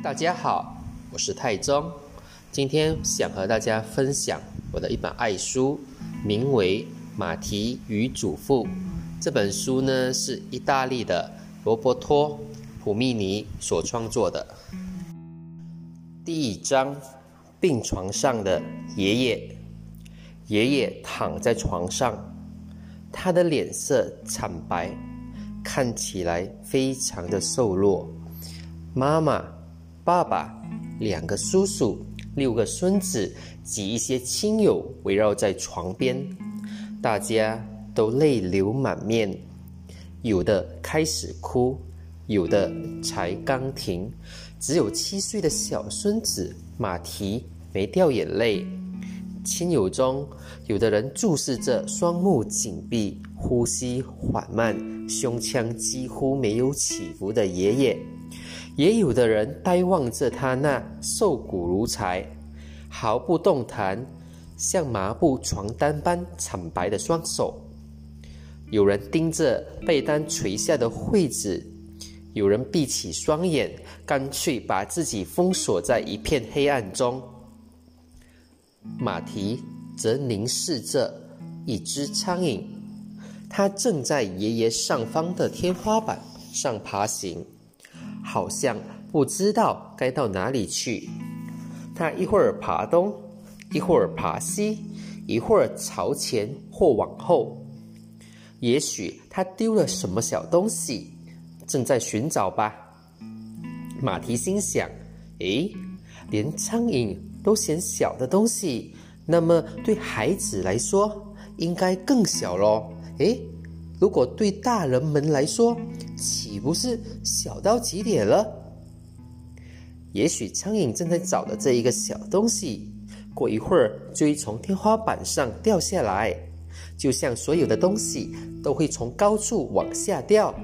大家好，我是泰宗，今天想和大家分享我的一本爱书，名为《马蹄与祖父》。这本书呢是意大利的罗伯托·普密尼所创作的。第一章：病床上的爷爷。爷爷躺在床上，他的脸色惨白，看起来非常的瘦弱。妈妈。爸爸、两个叔叔、六个孙子及一些亲友围绕在床边，大家都泪流满面，有的开始哭，有的才刚停。只有七岁的小孙子马蹄没掉眼泪。亲友中，有的人注视着双目紧闭、呼吸缓慢、胸腔几乎没有起伏的爷爷。也有的人呆望着他那瘦骨如柴、毫不动弹、像麻布床单般惨白的双手；有人盯着被单垂下的惠子；有人闭起双眼，干脆把自己封锁在一片黑暗中。马蹄则凝视着一只苍蝇，它正在爷爷上方的天花板上爬行。好像不知道该到哪里去。他一会儿爬东，一会儿爬西，一会儿朝前或往后。也许他丢了什么小东西，正在寻找吧。马蹄心想：诶，连苍蝇都嫌小的东西，那么对孩子来说应该更小喽。诶。如果对大人们来说，岂不是小到极点了？也许苍蝇正在找的这一个小东西，过一会儿就会从天花板上掉下来，就像所有的东西都会从高处往下掉。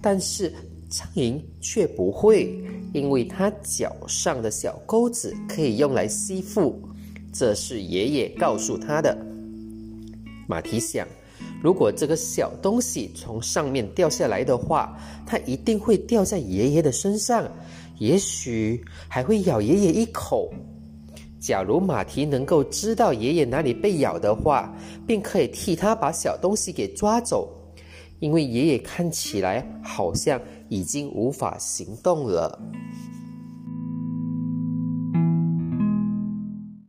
但是苍蝇却不会，因为它脚上的小钩子可以用来吸附。这是爷爷告诉他的。马蹄想。如果这个小东西从上面掉下来的话，它一定会掉在爷爷的身上，也许还会咬爷爷一口。假如马蹄能够知道爷爷哪里被咬的话，便可以替他把小东西给抓走，因为爷爷看起来好像已经无法行动了。